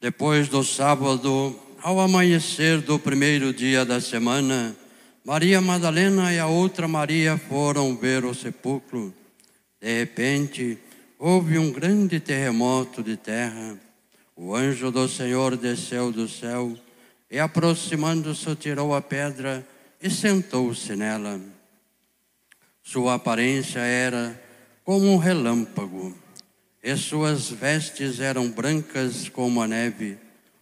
Depois do sábado, ao amanhecer do primeiro dia da semana, Maria Madalena e a outra Maria foram ver o sepulcro. De repente, houve um grande terremoto de terra. O anjo do Senhor desceu do céu e, aproximando-se, tirou a pedra e sentou-se nela. Sua aparência era como um relâmpago e suas vestes eram brancas como a neve.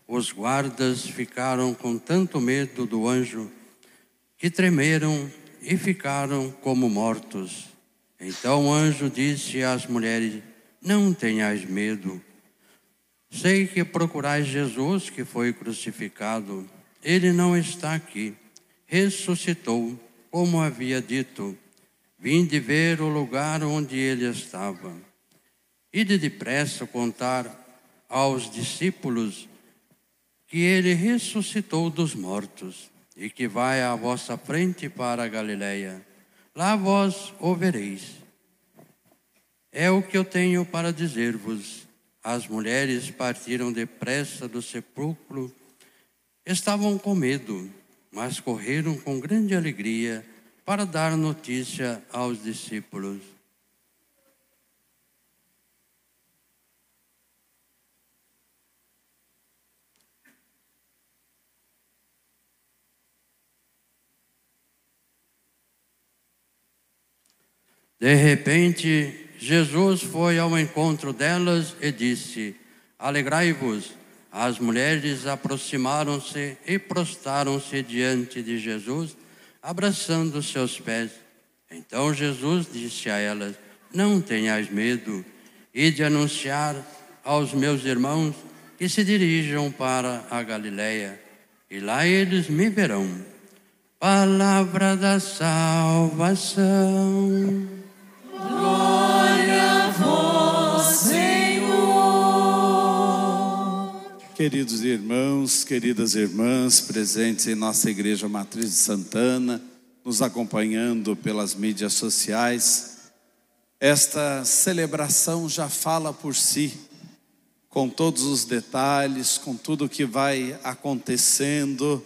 Os guardas ficaram com tanto medo do anjo que tremeram e ficaram como mortos. Então o anjo disse às mulheres: Não tenhais medo. Sei que procurais Jesus que foi crucificado. Ele não está aqui. Ressuscitou, como havia dito. Vinde ver o lugar onde ele estava. Ide depressa contar aos discípulos que ele ressuscitou dos mortos e que vai à vossa frente para a Galileia. Lá vós o vereis. É o que eu tenho para dizer-vos. As mulheres partiram depressa do sepulcro. Estavam com medo, mas correram com grande alegria para dar notícia aos discípulos. De repente, Jesus foi ao encontro delas e disse: Alegrai-vos. As mulheres aproximaram-se e prostaram-se diante de Jesus, abraçando seus pés. Então Jesus disse a elas: Não tenhais medo, e de anunciar aos meus irmãos que se dirijam para a Galileia, e lá eles me verão. Palavra da salvação. Queridos irmãos, queridas irmãs, presentes em nossa Igreja Matriz de Santana, nos acompanhando pelas mídias sociais, esta celebração já fala por si, com todos os detalhes, com tudo que vai acontecendo,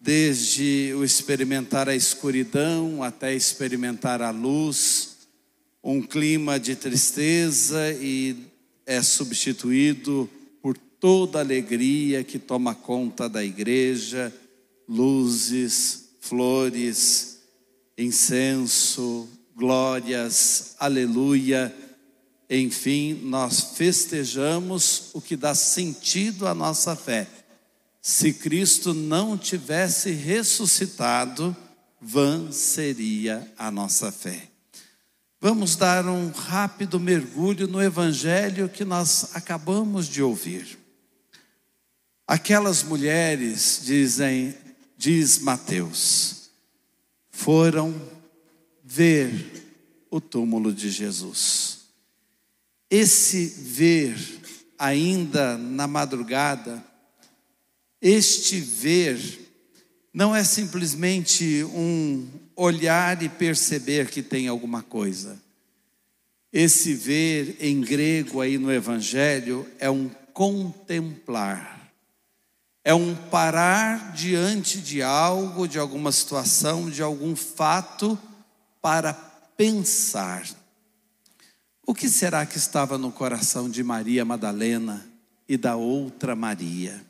desde o experimentar a escuridão até experimentar a luz um clima de tristeza e é substituído toda alegria que toma conta da igreja, luzes, flores, incenso, glórias, aleluia. Enfim, nós festejamos o que dá sentido à nossa fé. Se Cristo não tivesse ressuscitado, vã seria a nossa fé. Vamos dar um rápido mergulho no evangelho que nós acabamos de ouvir. Aquelas mulheres, dizem, diz Mateus, foram ver o túmulo de Jesus. Esse ver, ainda na madrugada, este ver, não é simplesmente um olhar e perceber que tem alguma coisa. Esse ver em grego aí no Evangelho é um contemplar, é um parar diante de algo, de alguma situação, de algum fato, para pensar. O que será que estava no coração de Maria Madalena e da outra Maria?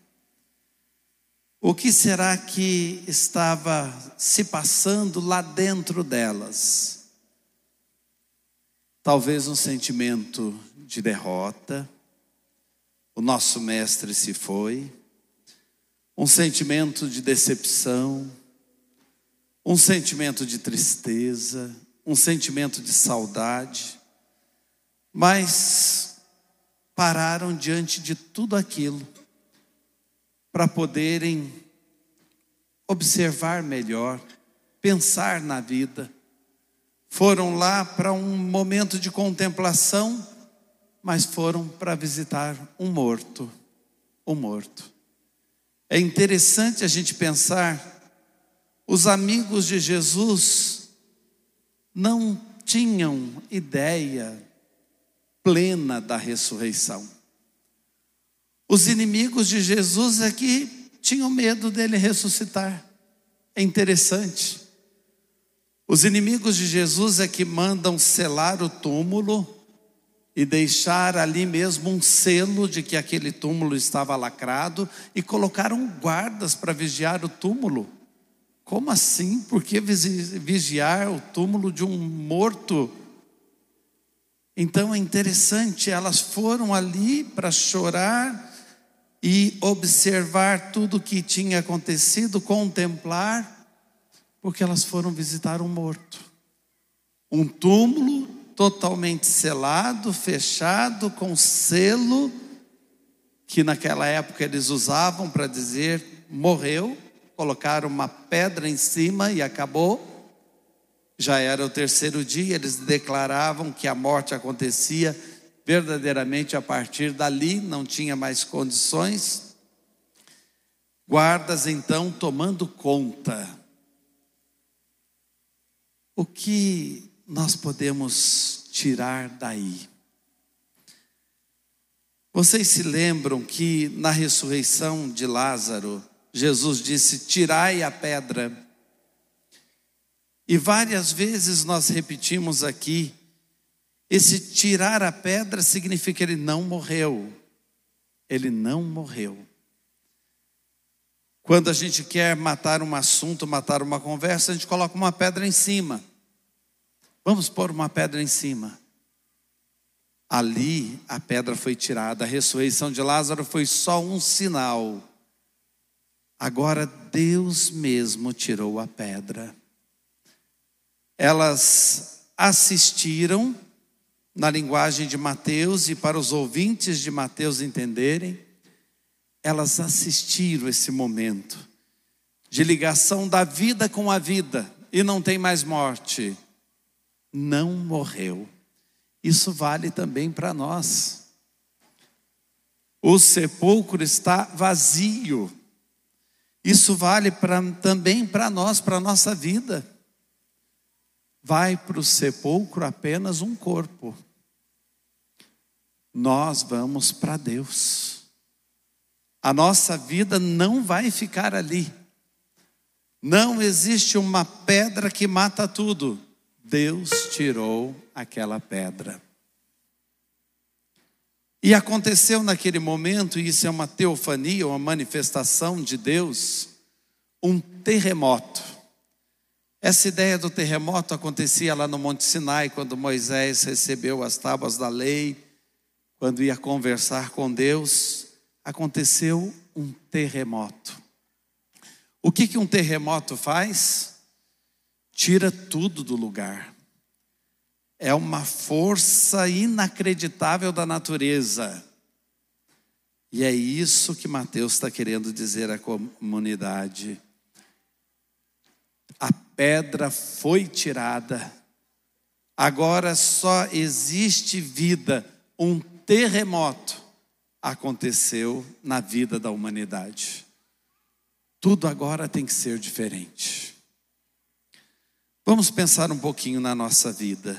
O que será que estava se passando lá dentro delas? Talvez um sentimento de derrota, o nosso mestre se foi, um sentimento de decepção, um sentimento de tristeza, um sentimento de saudade, mas pararam diante de tudo aquilo para poderem observar melhor, pensar na vida. Foram lá para um momento de contemplação, mas foram para visitar um morto, um morto. É interessante a gente pensar, os amigos de Jesus não tinham ideia plena da ressurreição. Os inimigos de Jesus é que tinham medo dele ressuscitar. É interessante. Os inimigos de Jesus é que mandam selar o túmulo e deixar ali mesmo um selo de que aquele túmulo estava lacrado e colocaram guardas para vigiar o túmulo. Como assim? Por que vigiar o túmulo de um morto? Então é interessante, elas foram ali para chorar e observar tudo o que tinha acontecido, contemplar, porque elas foram visitar um morto. Um túmulo totalmente selado, fechado, com selo, que naquela época eles usavam para dizer morreu, colocaram uma pedra em cima e acabou. Já era o terceiro dia, eles declaravam que a morte acontecia verdadeiramente a partir dali não tinha mais condições. Guardas então tomando conta. O que nós podemos tirar daí? Vocês se lembram que na ressurreição de Lázaro, Jesus disse: Tirai a pedra. E várias vezes nós repetimos aqui esse tirar a pedra significa que ele não morreu. Ele não morreu. Quando a gente quer matar um assunto, matar uma conversa, a gente coloca uma pedra em cima. Vamos pôr uma pedra em cima. Ali a pedra foi tirada, a ressurreição de Lázaro foi só um sinal. Agora Deus mesmo tirou a pedra. Elas assistiram na linguagem de Mateus e para os ouvintes de Mateus entenderem, elas assistiram esse momento de ligação da vida com a vida e não tem mais morte. Não morreu. Isso vale também para nós. O sepulcro está vazio. Isso vale pra, também para nós, para a nossa vida vai para o sepulcro apenas um corpo. Nós vamos para Deus. A nossa vida não vai ficar ali. Não existe uma pedra que mata tudo. Deus tirou aquela pedra. E aconteceu naquele momento, e isso é uma teofania, uma manifestação de Deus, um terremoto. Essa ideia do terremoto acontecia lá no Monte Sinai, quando Moisés recebeu as tábuas da lei, quando ia conversar com Deus, aconteceu um terremoto. O que, que um terremoto faz? Tira tudo do lugar. É uma força inacreditável da natureza. E é isso que Mateus está querendo dizer à comunidade a pedra foi tirada, agora só existe vida, um terremoto aconteceu na vida da humanidade. Tudo agora tem que ser diferente. Vamos pensar um pouquinho na nossa vida.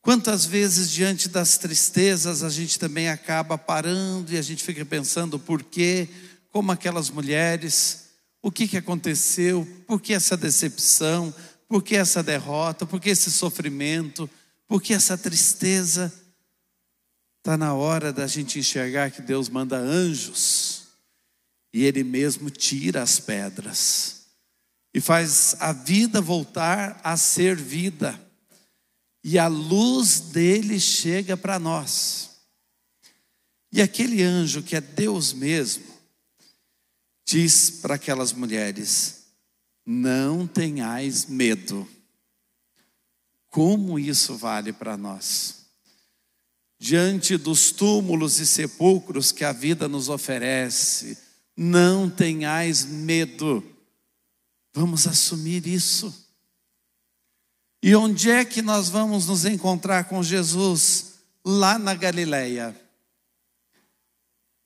Quantas vezes, diante das tristezas, a gente também acaba parando e a gente fica pensando por quê, como aquelas mulheres o que, que aconteceu, por que essa decepção, por que essa derrota, por que esse sofrimento, por que essa tristeza. Está na hora da gente enxergar que Deus manda anjos e Ele mesmo tira as pedras e faz a vida voltar a ser vida, e a luz dele chega para nós. E aquele anjo que é Deus mesmo, diz para aquelas mulheres: não tenhais medo. Como isso vale para nós? diante dos túmulos e sepulcros que a vida nos oferece. Não tenhais medo. Vamos assumir isso. E onde é que nós vamos nos encontrar com Jesus? Lá na Galileia.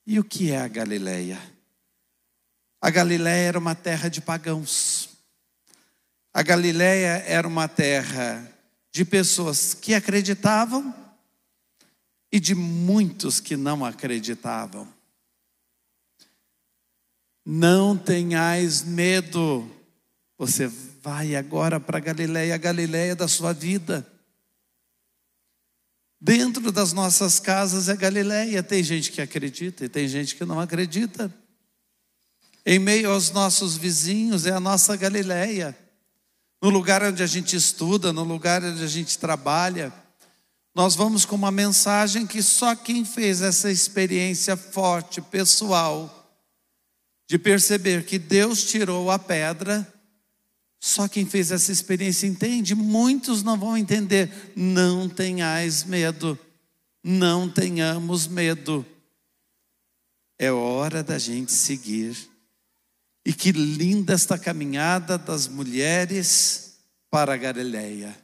E o que é a Galileia? A Galileia era uma terra de pagãos. A Galileia era uma terra de pessoas que acreditavam e de muitos que não acreditavam. Não tenhais medo. Você vai agora para a Galileia, a Galileia da sua vida. Dentro das nossas casas é Galileia. Tem gente que acredita e tem gente que não acredita. Em meio aos nossos vizinhos é a nossa Galileia. No lugar onde a gente estuda, no lugar onde a gente trabalha, nós vamos com uma mensagem que só quem fez essa experiência forte, pessoal, de perceber que Deus tirou a pedra, só quem fez essa experiência entende. Muitos não vão entender. Não tenhais medo, não tenhamos medo. É hora da gente seguir. E que linda esta caminhada das mulheres para Galileia,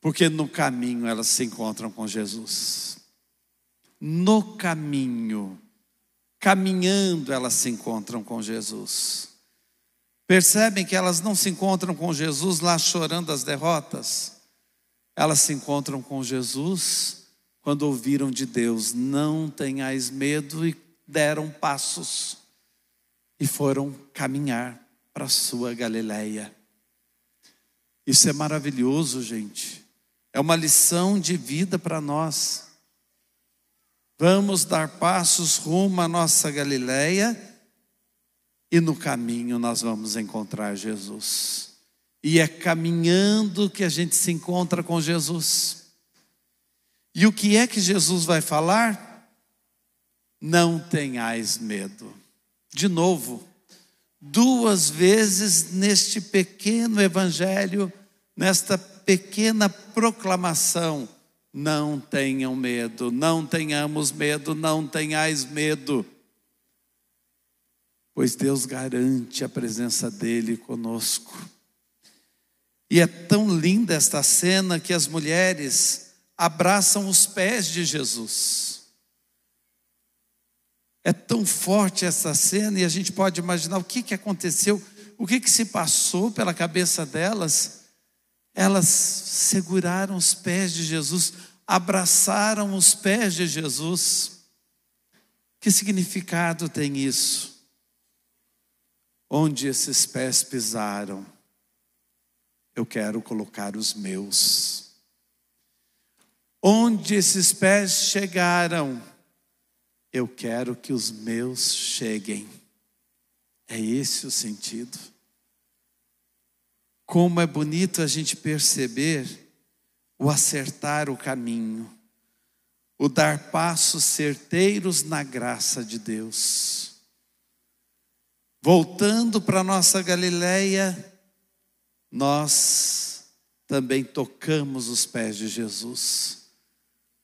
porque no caminho elas se encontram com Jesus. No caminho, caminhando, elas se encontram com Jesus. Percebem que elas não se encontram com Jesus lá chorando as derrotas, elas se encontram com Jesus quando ouviram de Deus: não tenhais medo, e deram passos e foram caminhar para a sua Galileia. Isso é maravilhoso, gente. É uma lição de vida para nós. Vamos dar passos rumo à nossa Galileia e no caminho nós vamos encontrar Jesus. E é caminhando que a gente se encontra com Jesus. E o que é que Jesus vai falar? Não tenhais medo. De novo, duas vezes neste pequeno evangelho, nesta pequena proclamação, não tenham medo, não tenhamos medo, não tenhais medo, pois Deus garante a presença dEle conosco. E é tão linda esta cena que as mulheres abraçam os pés de Jesus. É tão forte essa cena e a gente pode imaginar o que, que aconteceu, o que, que se passou pela cabeça delas. Elas seguraram os pés de Jesus, abraçaram os pés de Jesus. Que significado tem isso? Onde esses pés pisaram, eu quero colocar os meus. Onde esses pés chegaram, eu quero que os meus cheguem. É esse o sentido. Como é bonito a gente perceber o acertar o caminho, o dar passos certeiros na graça de Deus. Voltando para nossa Galileia, nós também tocamos os pés de Jesus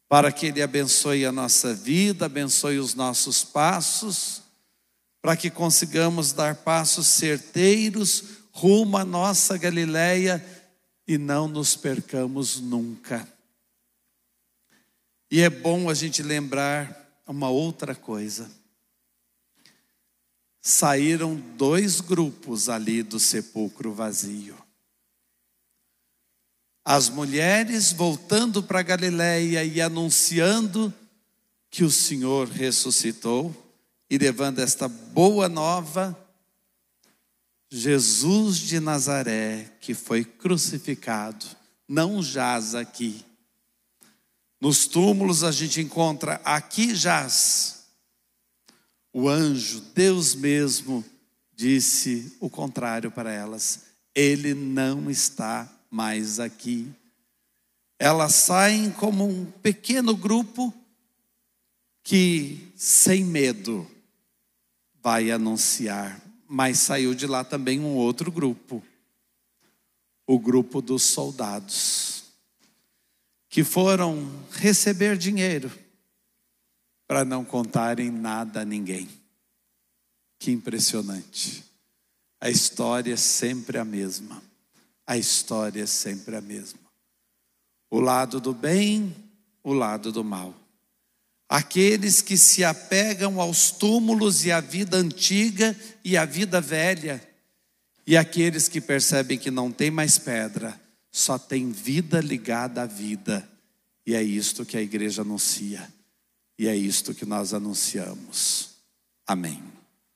para que Ele abençoe a nossa vida, abençoe os nossos passos, para que consigamos dar passos certeiros rumo à nossa Galileia e não nos percamos nunca. E é bom a gente lembrar uma outra coisa. Saíram dois grupos ali do sepulcro vazio. As mulheres voltando para Galiléia e anunciando que o Senhor ressuscitou e levando esta boa nova, Jesus de Nazaré, que foi crucificado, não jaz aqui. Nos túmulos a gente encontra aqui jaz. O anjo, Deus mesmo, disse o contrário para elas: Ele não está mais aqui. Elas saem como um pequeno grupo que, sem medo, vai anunciar. Mas saiu de lá também um outro grupo, o grupo dos soldados, que foram receber dinheiro para não contarem nada a ninguém. Que impressionante. A história é sempre a mesma. A história é sempre a mesma. O lado do bem, o lado do mal. Aqueles que se apegam aos túmulos e à vida antiga e à vida velha, e aqueles que percebem que não tem mais pedra, só tem vida ligada à vida. E é isto que a igreja anuncia. E é isto que nós anunciamos. Amém.